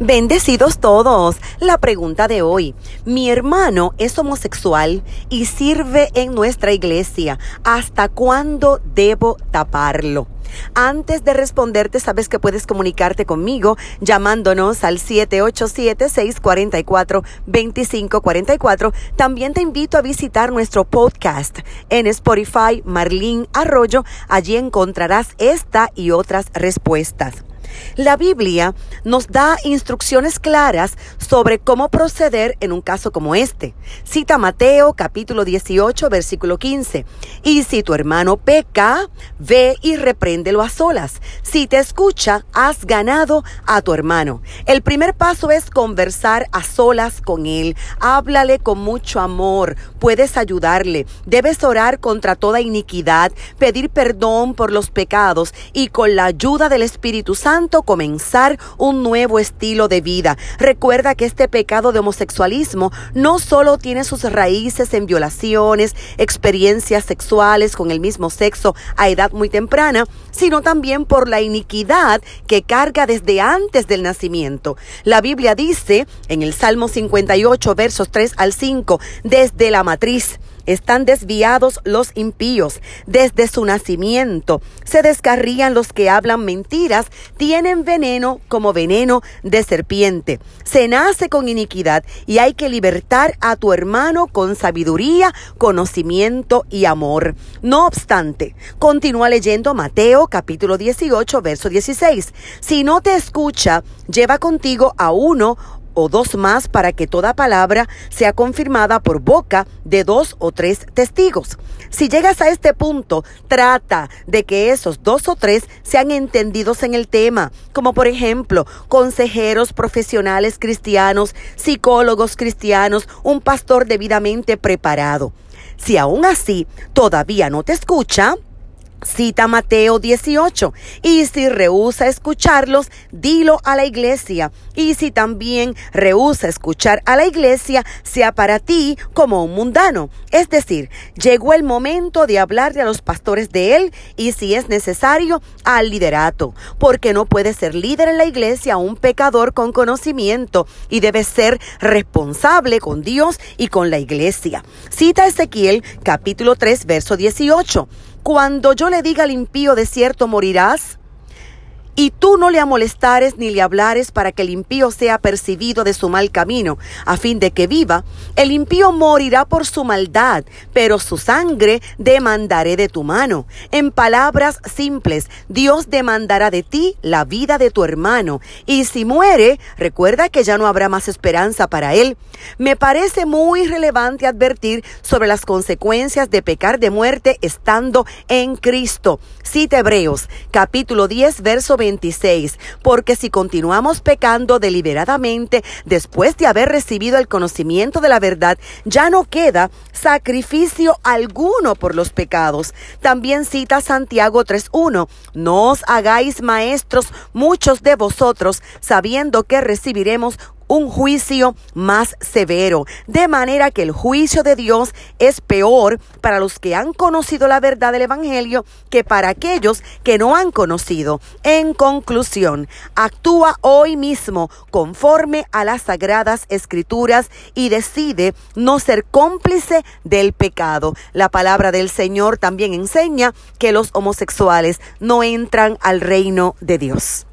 Bendecidos todos. La pregunta de hoy. Mi hermano es homosexual y sirve en nuestra iglesia. ¿Hasta cuándo debo taparlo? Antes de responderte, sabes que puedes comunicarte conmigo llamándonos al 787-644-2544. También te invito a visitar nuestro podcast en Spotify Marlín Arroyo. Allí encontrarás esta y otras respuestas. La Biblia nos da instrucciones claras sobre cómo proceder en un caso como este. Cita Mateo capítulo 18 versículo 15. Y si tu hermano peca, ve y repréndelo a solas. Si te escucha, has ganado a tu hermano. El primer paso es conversar a solas con él. Háblale con mucho amor. Puedes ayudarle. Debes orar contra toda iniquidad, pedir perdón por los pecados y con la ayuda del Espíritu Santo comenzar un nuevo estilo de vida. Recuerda que este pecado de homosexualismo no solo tiene sus raíces en violaciones, experiencias sexuales con el mismo sexo a edad muy temprana, sino también por la iniquidad que carga desde antes del nacimiento. La Biblia dice en el Salmo 58 versos 3 al 5, desde la matriz están desviados los impíos. Desde su nacimiento se descarrían los que hablan mentiras. Tienen veneno como veneno de serpiente. Se nace con iniquidad y hay que libertar a tu hermano con sabiduría, conocimiento y amor. No obstante, continúa leyendo Mateo capítulo 18, verso 16. Si no te escucha, lleva contigo a uno o dos más para que toda palabra sea confirmada por boca de dos o tres testigos. Si llegas a este punto, trata de que esos dos o tres sean entendidos en el tema, como por ejemplo consejeros profesionales cristianos, psicólogos cristianos, un pastor debidamente preparado. Si aún así todavía no te escucha, Cita Mateo 18. Y si rehúsa escucharlos, dilo a la iglesia. Y si también rehúsa escuchar a la iglesia, sea para ti como un mundano. Es decir, llegó el momento de hablarle a los pastores de él y si es necesario, al liderato. Porque no puede ser líder en la iglesia un pecador con conocimiento y debe ser responsable con Dios y con la iglesia. Cita Ezequiel capítulo 3 verso 18. Cuando yo le diga al impío de cierto morirás, y tú no le amolestares ni le hablares para que el impío sea percibido de su mal camino, a fin de que viva, el impío morirá por su maldad, pero su sangre demandaré de tu mano. En palabras simples, Dios demandará de ti la vida de tu hermano, y si muere, recuerda que ya no habrá más esperanza para él. Me parece muy relevante advertir sobre las consecuencias de pecar de muerte estando en Cristo. Cita Hebreos, capítulo 10, verso 20 porque si continuamos pecando deliberadamente después de haber recibido el conocimiento de la verdad, ya no queda sacrificio alguno por los pecados. También cita Santiago 3.1, no os hagáis maestros muchos de vosotros, sabiendo que recibiremos un juicio más severo, de manera que el juicio de Dios es peor para los que han conocido la verdad del Evangelio que para aquellos que no han conocido. En conclusión, actúa hoy mismo conforme a las sagradas escrituras y decide no ser cómplice del pecado. La palabra del Señor también enseña que los homosexuales no entran al reino de Dios.